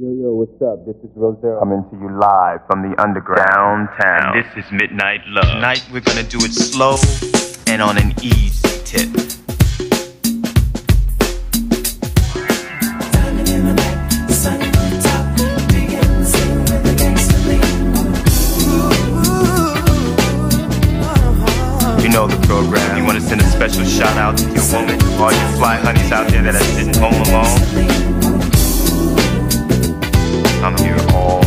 Yo, yo, what's up? This is Rosero. Coming to you live from the underground town. This is Midnight Love. Tonight we're gonna do it slow and on an easy tip. You know the program. You wanna send a special shout out to your woman, all your fly honeys out there that are sitting home alone. I'm here all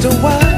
just a while.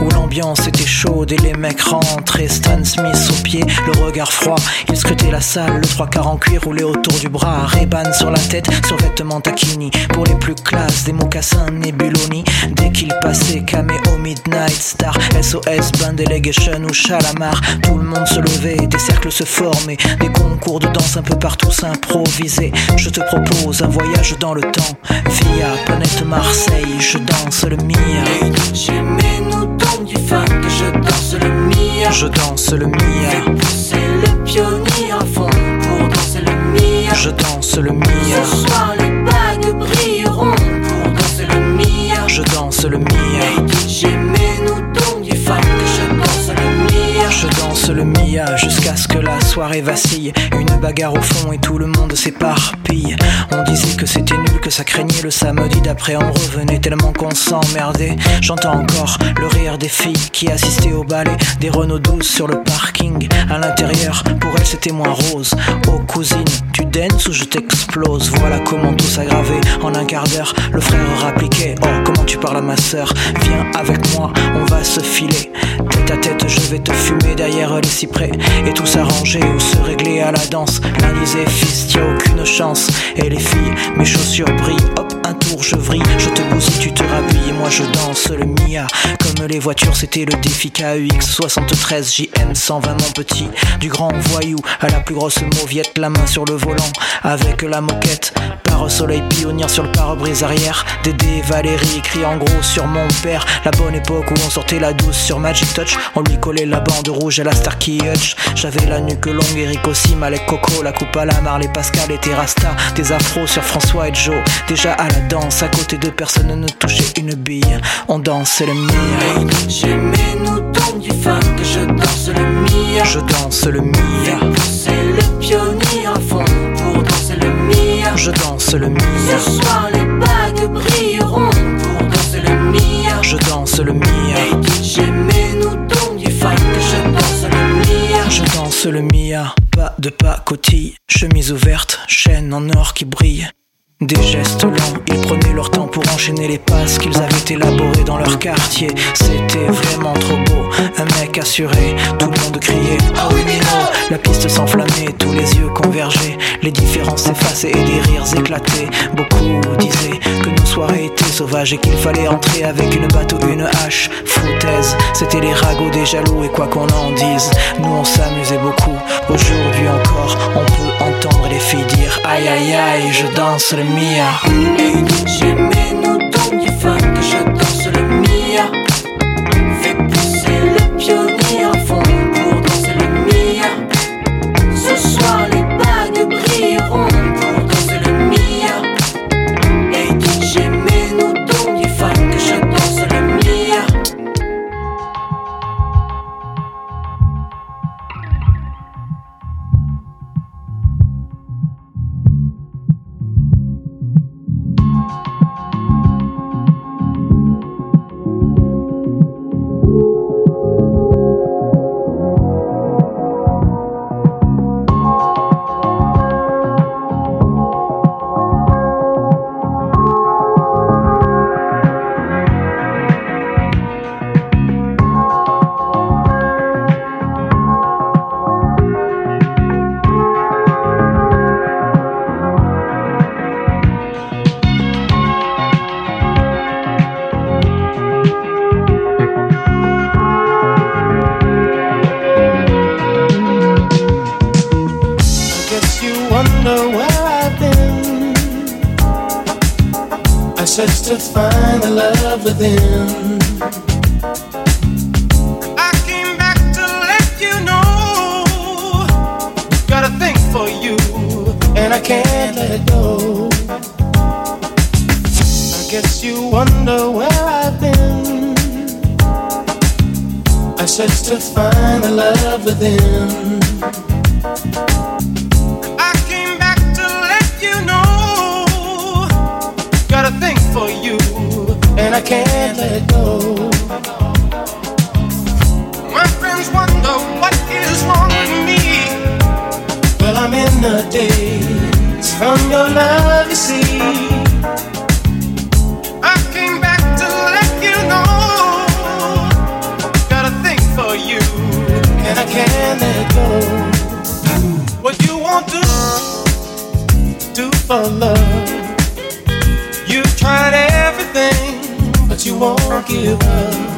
Où l'ambiance était chaude et les mecs rentraient. Stan Smith au pied, le regard froid. La salle, le trois quarts en cuir roulé autour du bras. Reban sur la tête, survêtement taquini. Pour les plus classes, des mocassins Nebuloni. Dès qu'il passait, caméo Midnight Star, SOS, Band Delegation ou Chalamar. Tout le monde se levait, des cercles se formaient. Des concours de danse un peu partout s'improvisaient. Je te propose un voyage dans le temps via planète Marseille je danse le mia. nous donc du funk, je danse le mia. Je danse le mia. Pionnier à fond pour danser le mia. Je danse le mia. Ce soir les bagues brilleront pour danser le mia. Je danse le mia. Le mia jusqu'à ce que la soirée vacille. Une bagarre au fond et tout le monde s'éparpille. On disait que c'était nul, que ça craignait le samedi d'après. On revenait tellement qu'on s'emmerdait. J'entends encore le rire des filles qui assistaient au ballet. Des Renault 12 sur le parking. À l'intérieur, pour elles c'était moins rose. Oh cousine, tu danses ou je t'explose? Voilà comment tout s'aggravait. En un quart d'heure, le frère rappliquait. Oh, comment tu parles à ma soeur Viens avec moi, on va se filer. Tête à tête, je vais te fumer derrière Et tout s'arranger ou se régler à la danse. L'un disait, fils, t'y aucune chance. Et les filles, mes chaussures brillent. Hop, un tour, je vrille. Je te bousille, tu te rhabilles. Et moi, je danse le Mia. Comme les voitures, c'était le défi KUX 73 JM 120, mon petit. Du grand voyou à la plus grosse mauviette, la main sur le volant. Avec la moquette, par soleil pionnière sur le pare-brise arrière. Dédé Valérie écrit en gros sur mon père. La bonne époque où on sortait la douce sur Magic Touch. On lui collait la bande rouge à la J'avais la nuque longue, Eric aussi, Malek Coco, la coupe à la Marley Pascal et Terrasta. Des afros sur François et Joe. Déjà à la danse, à côté de personne ne touchait une bille. On danse le mia. J'aimais nous donc du funk, je danse le mia. Je danse le mia. C'est le pionnier à fond pour danser le mia. Je danse le mia. Ce soir les bagues brilleront pour danser le mia. Je danse le mia. J'aimais nous donc du funk, je danse. Je danse le mia. Pas de pacotille, chemise ouverte, chaîne en or qui brille. Des gestes lents, ils prenaient leur temps pour enchaîner les passes qu'ils avaient élaborées dans leur quartier. C'était vraiment trop beau, un mec assuré, tout le monde criait Ah oui, Mino La piste s'enflammait, tous les yeux convergeaient, les différences s'effaçaient et des rires éclataient. Beaucoup disaient que nos soirées étaient sauvages et qu'il fallait entrer avec une batte ou une hache. Foutaise, c'était les ragots des jaloux et quoi qu'on en dise, nous on s'amusait beaucoup. Aujourd'hui encore, on peut entendre les filles dire Aïe aïe aïe, je danse le Mia. Hey, j'ai mes notons, que j'adore, c'est le mien. find the love within. I came back to let you know. Got a thing for you, and I can't let it go. I guess you wonder where I've been. I searched to find the love within. can't let go. My friends wonder what is wrong with me. Well, I'm in the from your love, you see. I came back to let you know. Got a thing for you, and I can't let go. What you won't do, do for love. won't give up.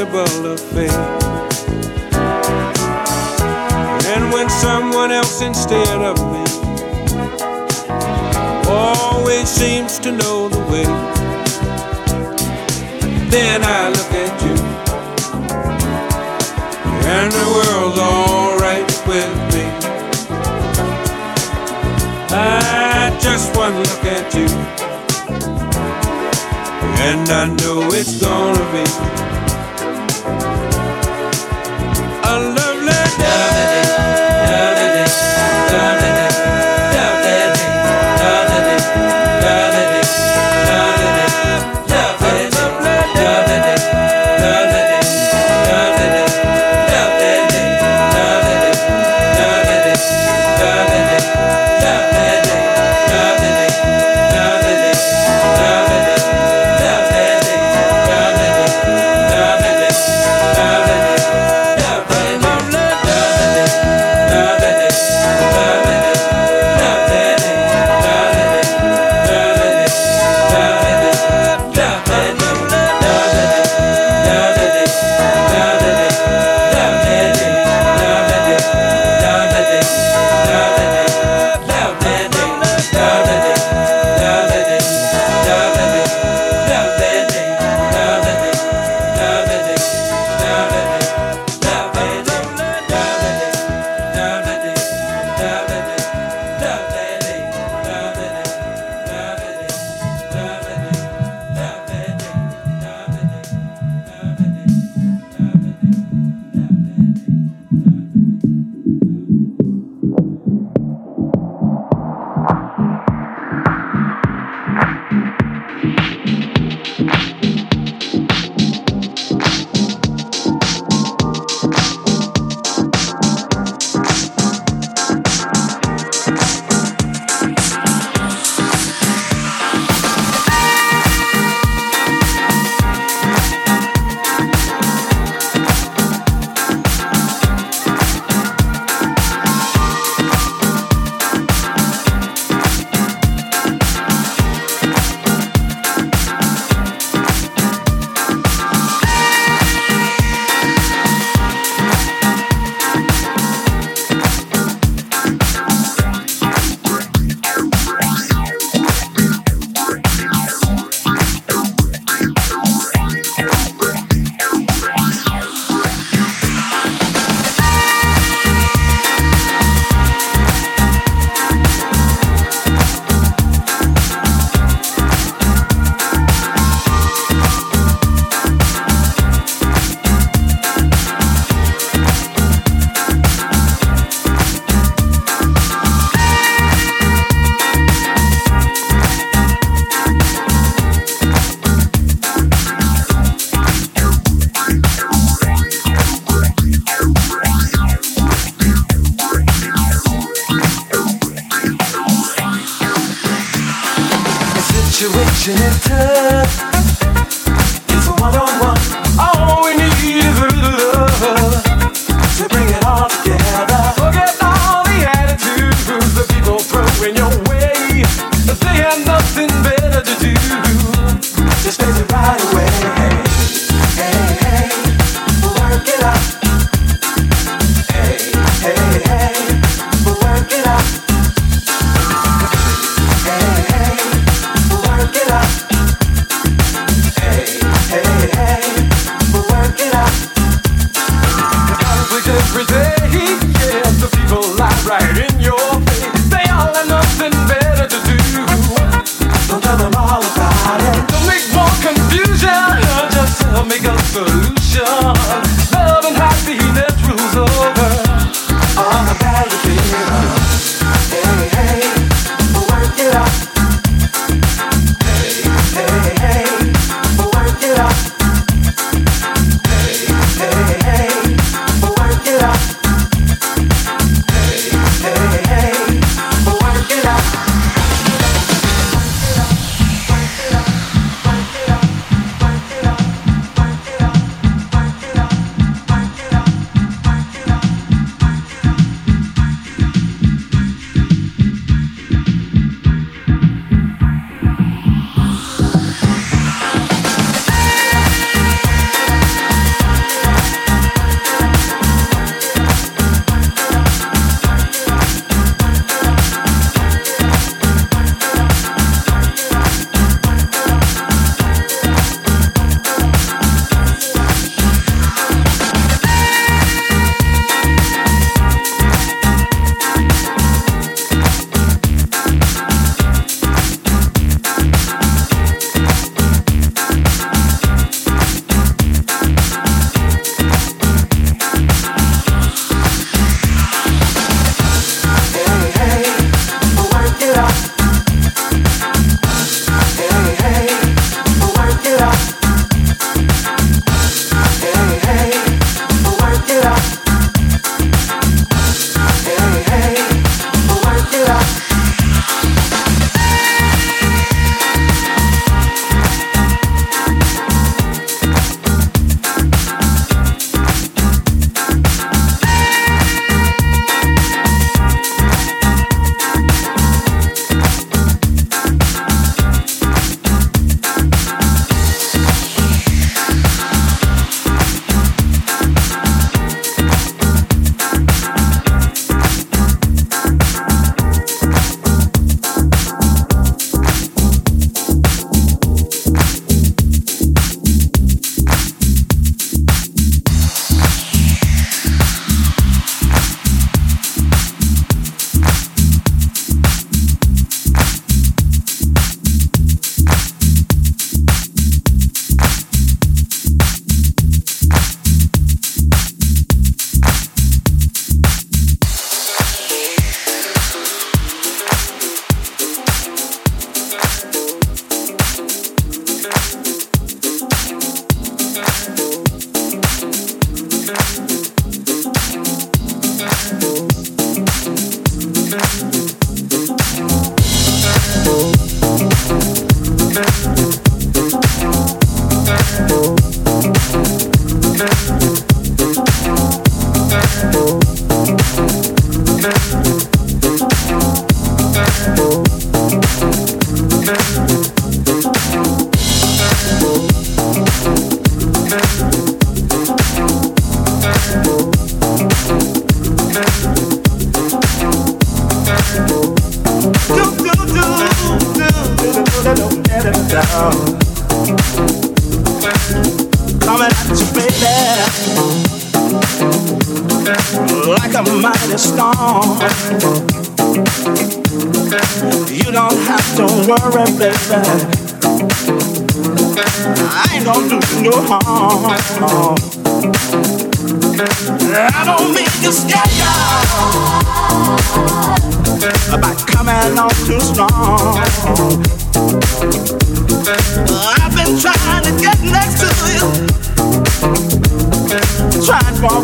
impossible of faith. And when someone else instead of me always seems to know the way, then I look at you, and the world's alright with me. I just one look at you, and I know it's gonna be.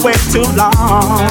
Wait too long.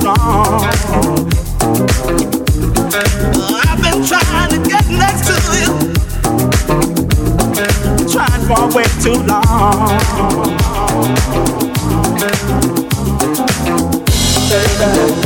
I've been trying to get next to you, trying for way too long. Baby.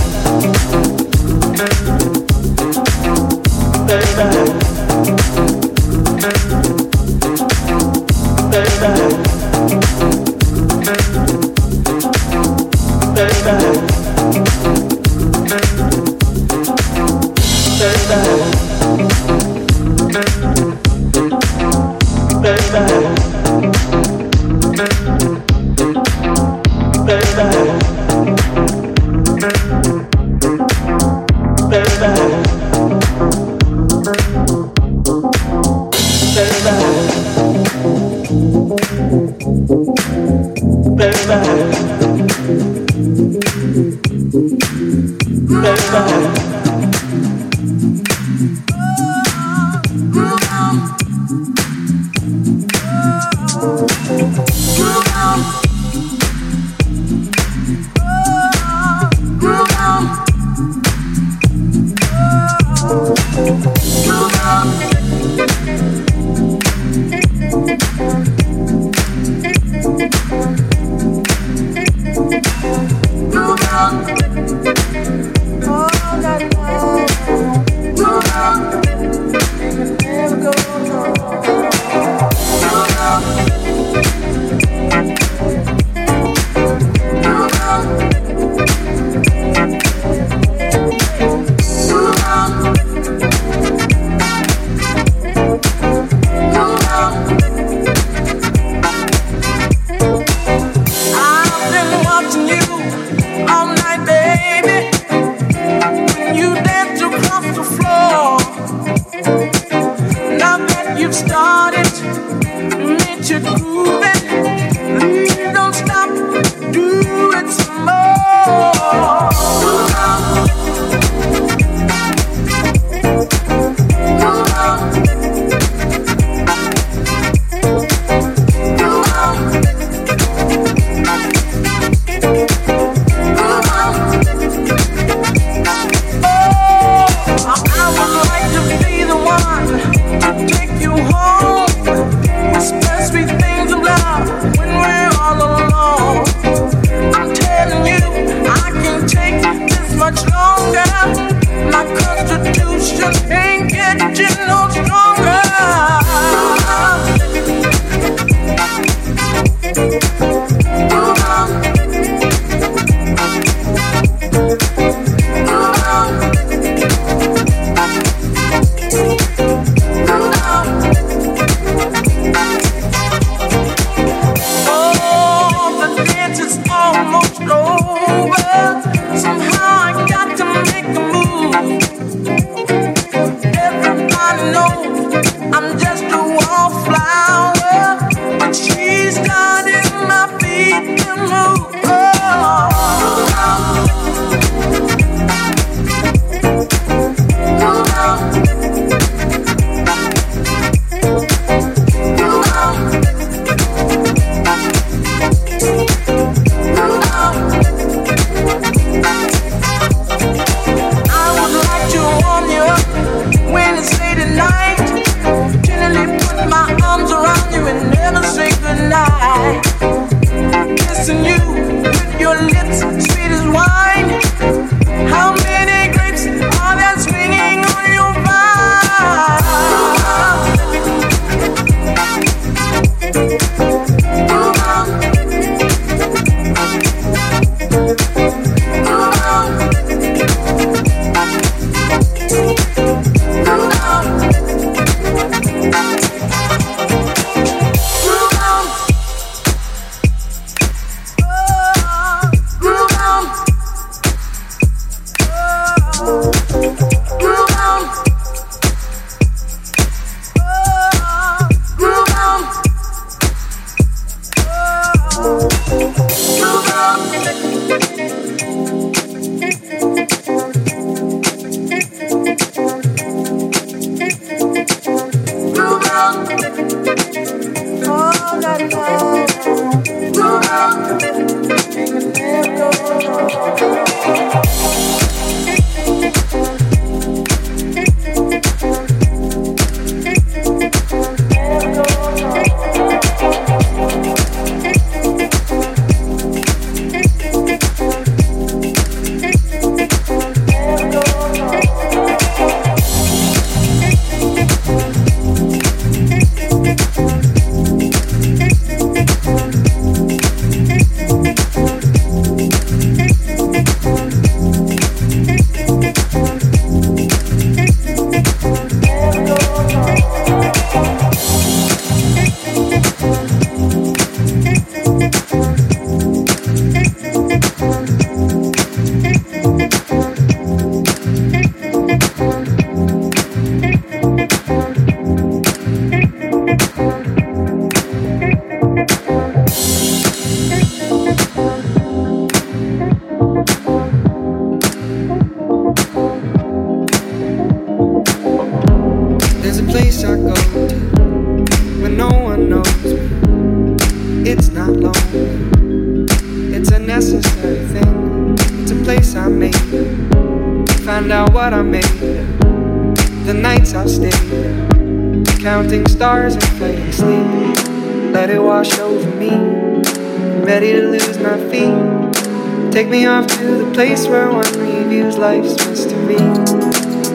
Place where one reviews life's mystery.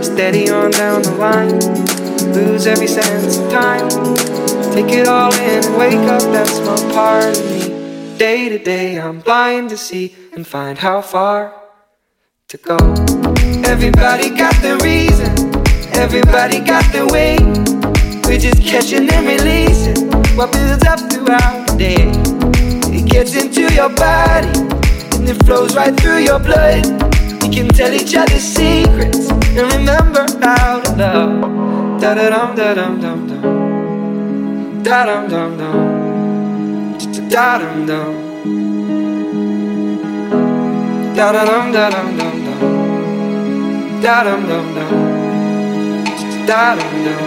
Steady on down the line, lose every sense of time. Take it all in and wake up that small part of me. Day to day, I'm blind to see and find how far to go. Everybody got their reason, everybody got their way. We're just catching and releasing what builds up throughout the day. It gets into your body and it flows right through your blood. We can tell each other secrets and remember how to love. Da da dum da dum dum dum. Da dum dum dum. Da dum dum. Da da dum da dum dum dum. Da dum dum dum. Da dum dum.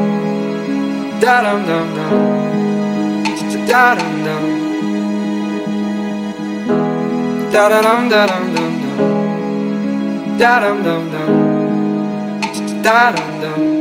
Da dum dum dum. Da dum dum. Da dum da dum dum dum. Da dum dum dum. Da dum dum.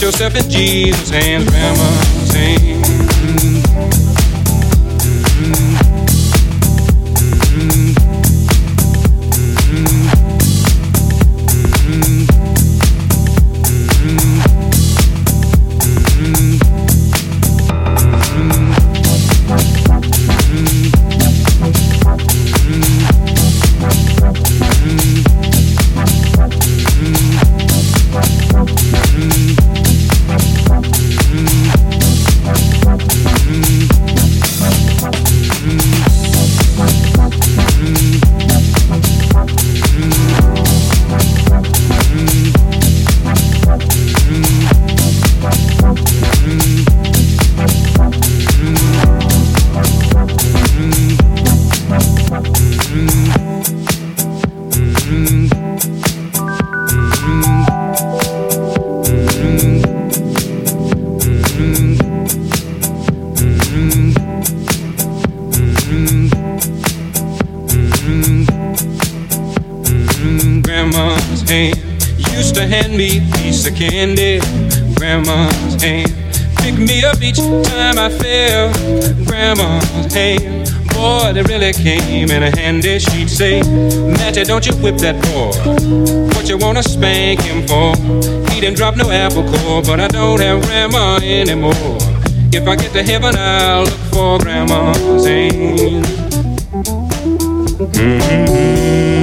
Yourself in Jesus' hands, Grandma. Don't you whip that boy. What you wanna spank him for? He didn't drop no apple core, but I don't have grandma anymore. If I get to heaven, I'll look for grandma's hand. Mm-hmm.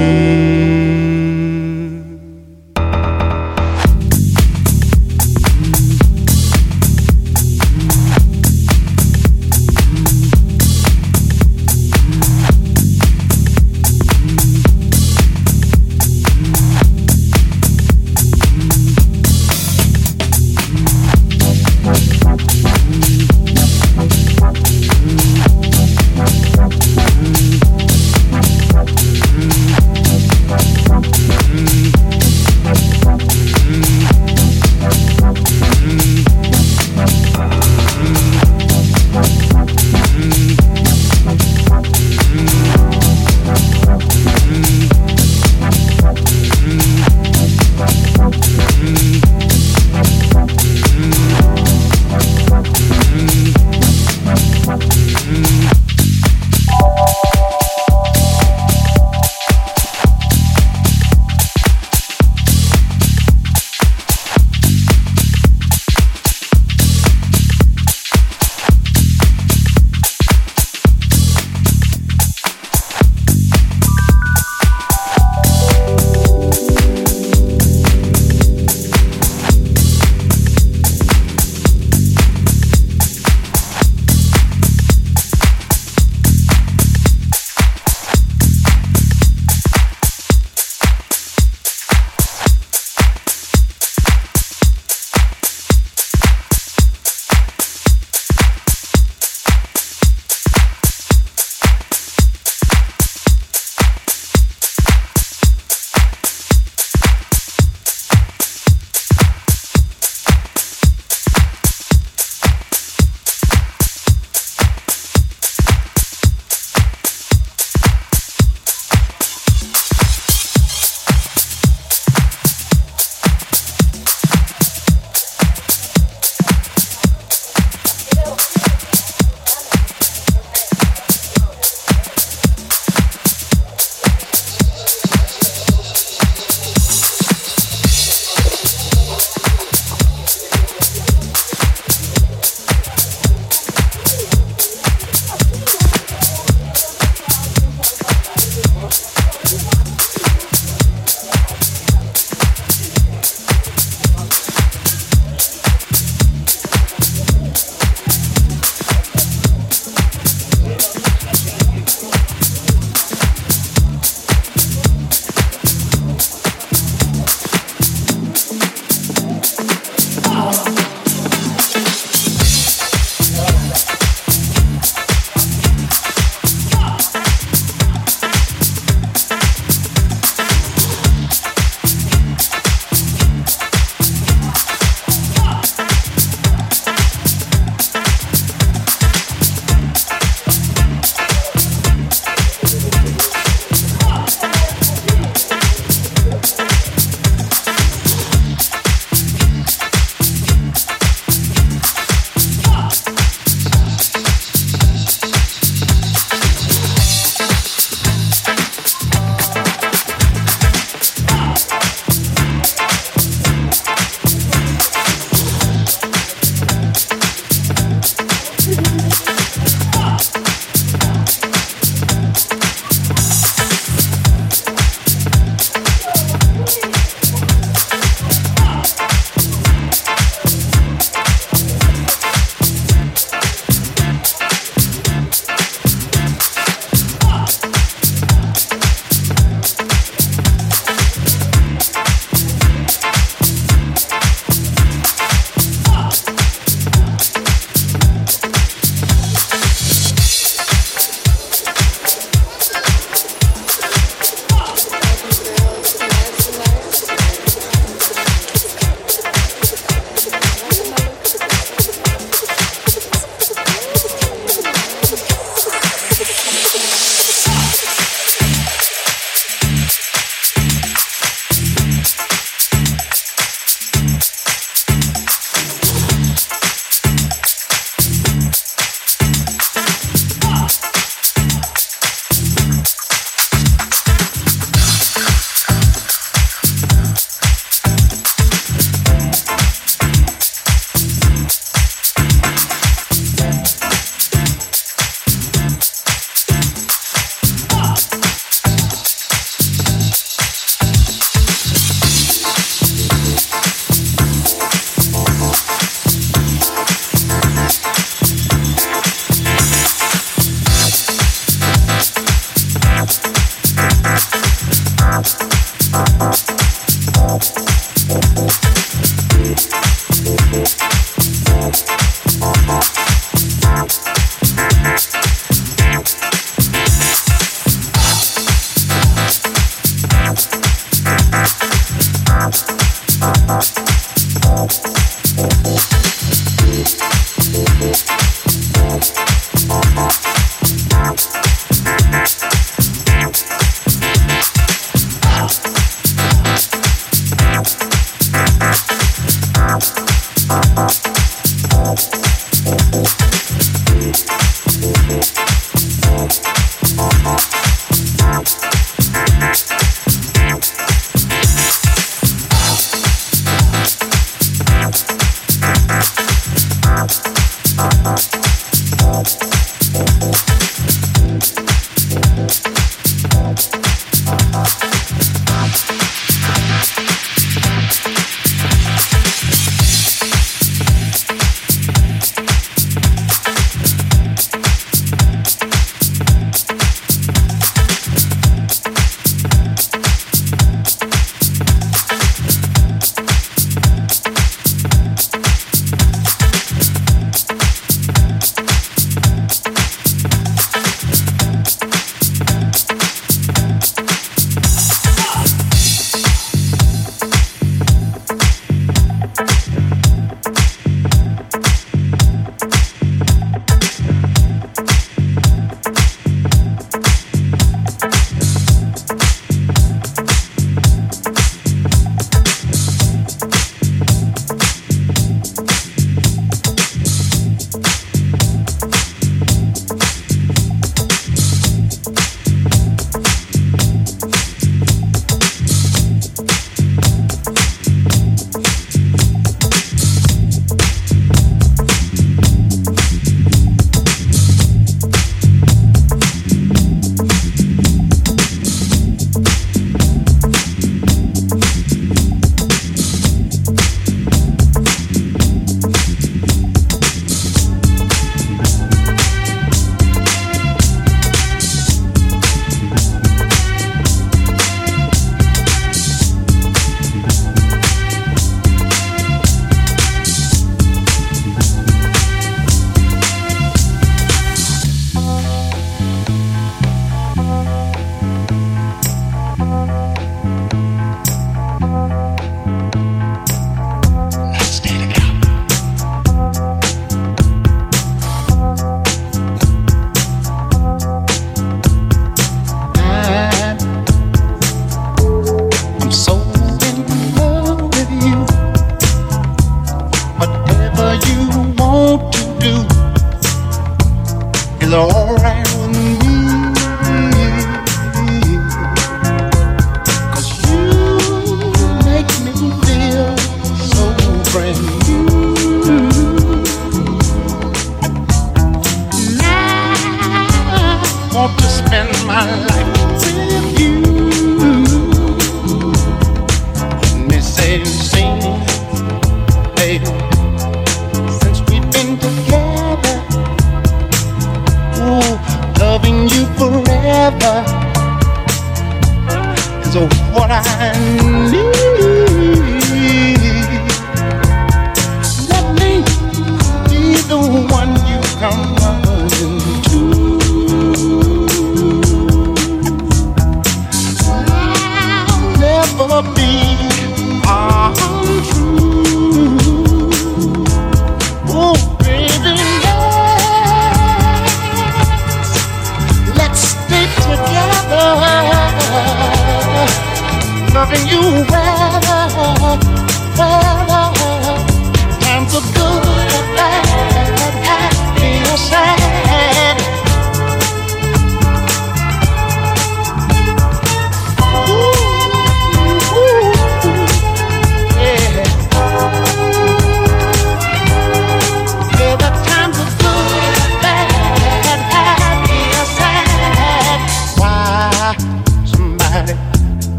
Loving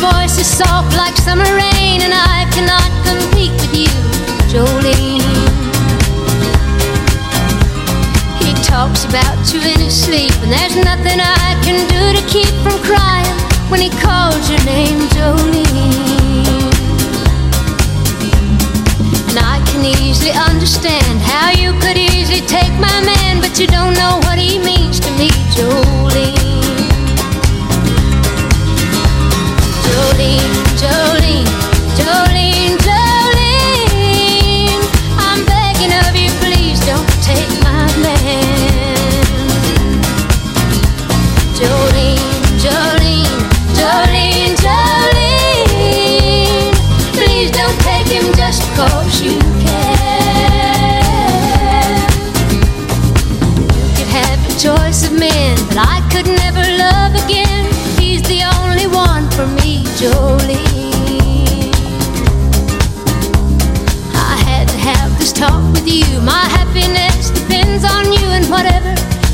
voice is soft like summer rain, and I cannot compete with you, Jolene. He talks about you in his sleep, and there's nothing I can do to keep from crying when he calls your name, Jolene. And I can easily understand how you could easily take my man, but you don't know what he means to me, Jolene. Jolene,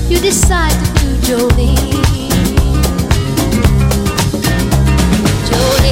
you decide to do, Jolene. Jolene.